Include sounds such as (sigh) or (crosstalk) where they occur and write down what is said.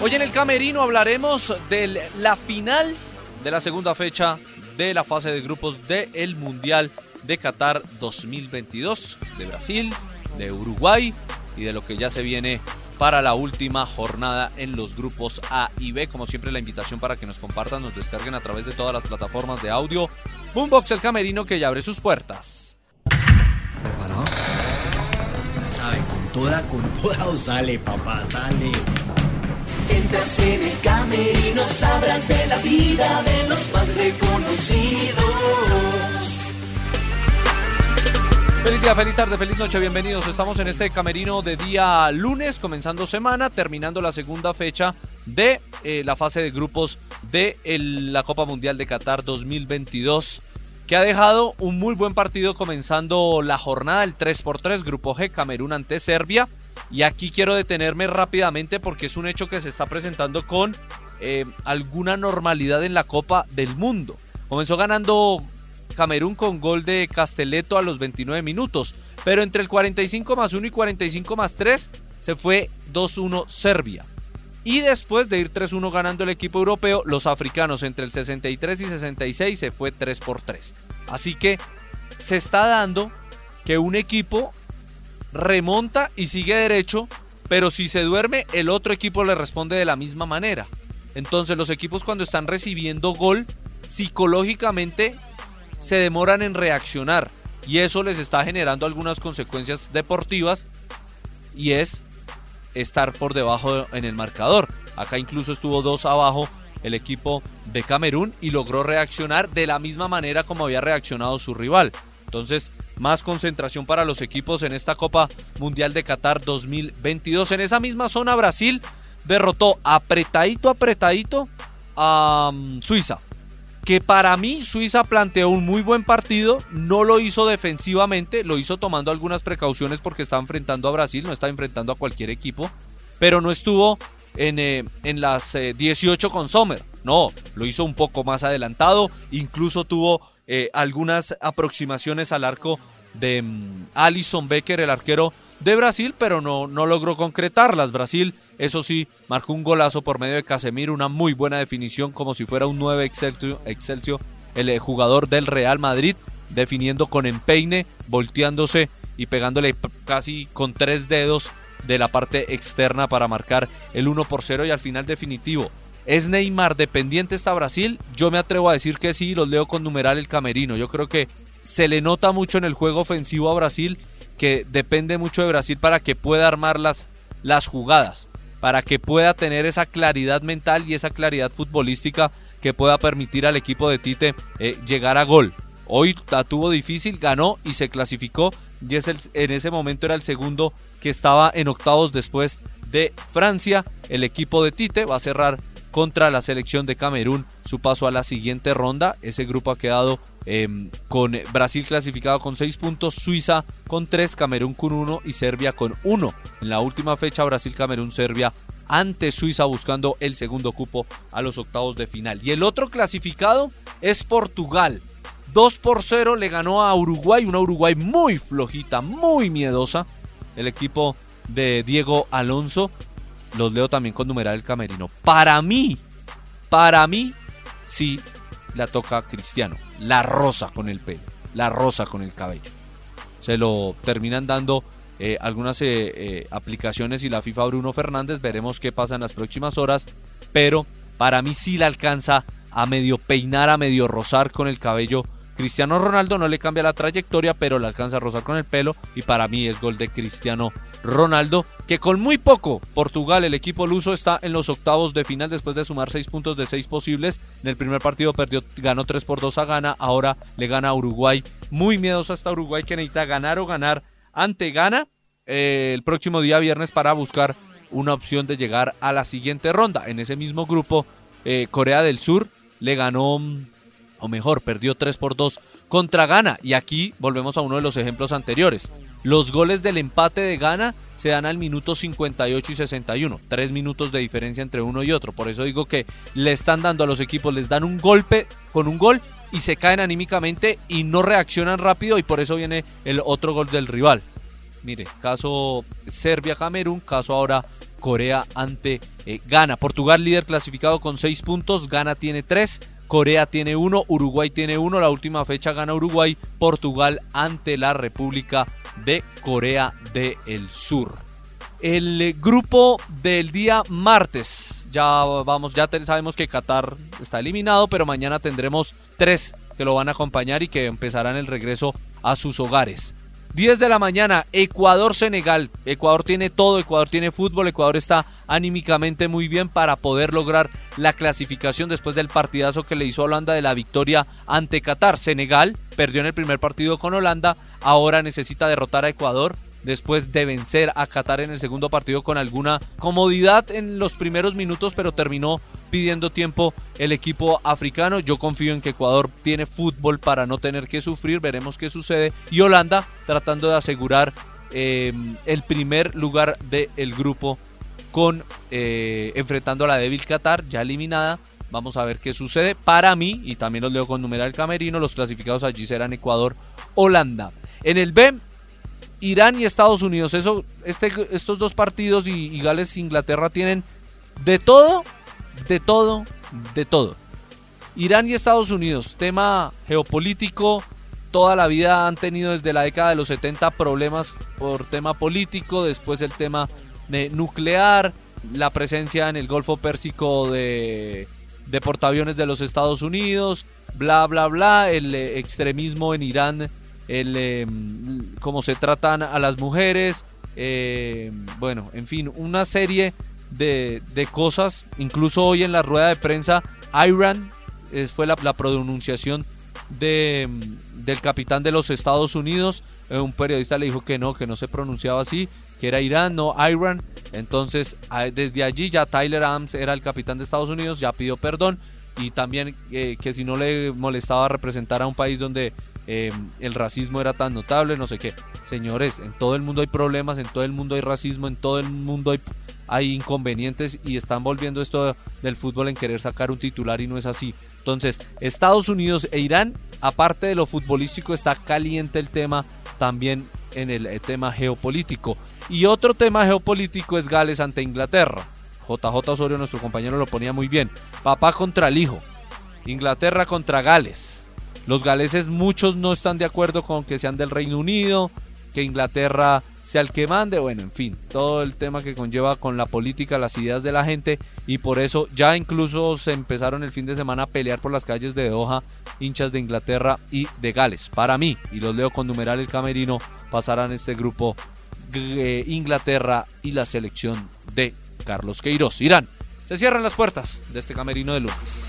Hoy en el Camerino hablaremos de la final de la segunda fecha de la fase de grupos del Mundial de Qatar 2022, de Brasil, de Uruguay y de lo que ya se viene para la última jornada en los grupos A y B. Como siempre, la invitación para que nos compartan, nos descarguen a través de todas las plataformas de audio. Boombox El Camerino que ya abre sus puertas. Con toda, con toda (laughs) sale, papá, sale. Entras en el camerino, sabrás de la vida de los más reconocidos. Feliz día, feliz tarde, feliz noche, bienvenidos. Estamos en este camerino de día lunes, comenzando semana, terminando la segunda fecha de eh, la fase de grupos de la Copa Mundial de Qatar 2022, que ha dejado un muy buen partido comenzando la jornada, el 3x3, Grupo G, Camerún ante Serbia. Y aquí quiero detenerme rápidamente porque es un hecho que se está presentando con eh, alguna normalidad en la Copa del Mundo. Comenzó ganando Camerún con gol de Castelletto a los 29 minutos, pero entre el 45 más 1 y 45 más 3 se fue 2-1 Serbia. Y después de ir 3-1 ganando el equipo europeo, los africanos entre el 63 y 66 se fue 3 por 3. Así que se está dando que un equipo remonta y sigue derecho, pero si se duerme, el otro equipo le responde de la misma manera. Entonces los equipos cuando están recibiendo gol, psicológicamente se demoran en reaccionar y eso les está generando algunas consecuencias deportivas y es estar por debajo en el marcador. Acá incluso estuvo dos abajo el equipo de Camerún y logró reaccionar de la misma manera como había reaccionado su rival. Entonces, más concentración para los equipos en esta Copa Mundial de Qatar 2022. En esa misma zona, Brasil derrotó apretadito, apretadito a mm, Suiza. Que para mí Suiza planteó un muy buen partido, no lo hizo defensivamente, lo hizo tomando algunas precauciones porque está enfrentando a Brasil, no está enfrentando a cualquier equipo, pero no estuvo en, eh, en las eh, 18 con Sommer. No, lo hizo un poco más adelantado. Incluso tuvo eh, algunas aproximaciones al arco de mm, Alison Becker, el arquero de Brasil, pero no, no logró concretarlas. Brasil, eso sí, marcó un golazo por medio de Casemiro, una muy buena definición, como si fuera un 9 Excelsior, el eh, jugador del Real Madrid, definiendo con empeine, volteándose y pegándole casi con tres dedos de la parte externa para marcar el 1 por 0 y al final definitivo. ¿Es Neymar dependiente está Brasil? Yo me atrevo a decir que sí, los leo con numeral el camerino. Yo creo que se le nota mucho en el juego ofensivo a Brasil que depende mucho de Brasil para que pueda armar las, las jugadas, para que pueda tener esa claridad mental y esa claridad futbolística que pueda permitir al equipo de Tite eh, llegar a gol. Hoy la tuvo difícil, ganó y se clasificó y es en ese momento era el segundo que estaba en octavos después de Francia. El equipo de Tite va a cerrar contra la selección de Camerún su paso a la siguiente ronda. Ese grupo ha quedado eh, con Brasil clasificado con 6 puntos, Suiza con 3, Camerún con 1 y Serbia con 1. En la última fecha Brasil, Camerún, Serbia ante Suiza buscando el segundo cupo a los octavos de final. Y el otro clasificado es Portugal. 2 por 0 le ganó a Uruguay, una Uruguay muy flojita, muy miedosa. El equipo de Diego Alonso, los leo también con numeral el camerino. Para mí, para mí, sí la toca Cristiano. La rosa con el pelo, la rosa con el cabello. Se lo terminan dando eh, algunas eh, eh, aplicaciones y la FIFA Bruno Fernández. Veremos qué pasa en las próximas horas. Pero para mí sí la alcanza a medio peinar, a medio rozar con el cabello. Cristiano Ronaldo no le cambia la trayectoria, pero le alcanza a rozar con el pelo. Y para mí es gol de Cristiano Ronaldo, que con muy poco Portugal, el equipo luso, está en los octavos de final después de sumar 6 puntos de 6 posibles. En el primer partido perdió, ganó 3 por 2 a Ghana, ahora le gana a Uruguay. Muy miedosa hasta Uruguay que necesita ganar o ganar ante Ghana eh, el próximo día viernes para buscar una opción de llegar a la siguiente ronda. En ese mismo grupo, eh, Corea del Sur le ganó, mm, o mejor, perdió 3 por 2 contra Ghana. Y aquí volvemos a uno de los ejemplos anteriores. Los goles del empate de Ghana se dan al minuto 58 y 61. Tres minutos de diferencia entre uno y otro. Por eso digo que le están dando a los equipos, les dan un golpe con un gol y se caen anímicamente y no reaccionan rápido y por eso viene el otro gol del rival. Mire, caso Serbia-Camerún, caso ahora Corea ante eh, Ghana. Portugal líder clasificado con 6 puntos, Ghana tiene 3, Corea tiene 1, Uruguay tiene 1, la última fecha gana Uruguay, Portugal ante la República de Corea del Sur. El grupo del día martes, ya vamos, ya sabemos que Qatar está eliminado, pero mañana tendremos tres que lo van a acompañar y que empezarán el regreso a sus hogares. 10 de la mañana, Ecuador-Senegal. Ecuador tiene todo, Ecuador tiene fútbol, Ecuador está anímicamente muy bien para poder lograr la clasificación después del partidazo que le hizo Holanda de la victoria ante Qatar. Senegal perdió en el primer partido con Holanda, ahora necesita derrotar a Ecuador después de vencer a Qatar en el segundo partido con alguna comodidad en los primeros minutos, pero terminó pidiendo tiempo el equipo africano. Yo confío en que Ecuador tiene fútbol para no tener que sufrir, veremos qué sucede. Y Holanda tratando de asegurar eh, el primer lugar del grupo con eh, enfrentando a la débil Qatar, ya eliminada. Vamos a ver qué sucede. Para mí, y también los leo con numeral camerino, los clasificados allí serán Ecuador, Holanda. En el B, Irán y Estados Unidos. Eso, este, estos dos partidos y, Gales e Inglaterra tienen de todo, de todo, de todo. Irán y Estados Unidos, tema geopolítico, toda la vida han tenido desde la década de los 70 problemas por tema político, después el tema nuclear, la presencia en el Golfo Pérsico de, de portaaviones de los Estados Unidos, bla, bla, bla, el eh, extremismo en Irán el, em, cómo se tratan a las mujeres, em, bueno, en fin, una serie de, cosas. Incluso hoy en la rueda de prensa, Iran fue la, pronunciación de, em, del capitán de los Estados Unidos. Eh, un periodista le dijo que no, que no se pronunciaba así, que era Irán, no Iran. Entonces, desde allí ya Tyler Adams era el capitán de Estados Unidos, ya pidió perdón y también eh, que si no le molestaba representar a un país donde eh, el racismo era tan notable, no sé qué. Señores, en todo el mundo hay problemas, en todo el mundo hay racismo, en todo el mundo hay, hay inconvenientes y están volviendo esto del fútbol en querer sacar un titular y no es así. Entonces, Estados Unidos e Irán, aparte de lo futbolístico, está caliente el tema también en el eh, tema geopolítico. Y otro tema geopolítico es Gales ante Inglaterra. JJ Osorio, nuestro compañero, lo ponía muy bien. Papá contra el hijo. Inglaterra contra Gales. Los galeses muchos no están de acuerdo con que sean del Reino Unido, que Inglaterra sea el que mande, bueno, en fin, todo el tema que conlleva con la política, las ideas de la gente y por eso ya incluso se empezaron el fin de semana a pelear por las calles de Doha hinchas de Inglaterra y de Gales. Para mí, y los leo con numeral el camerino, pasarán este grupo eh, Inglaterra y la selección de Carlos Queiroz. Irán, se cierran las puertas de este camerino de lunes.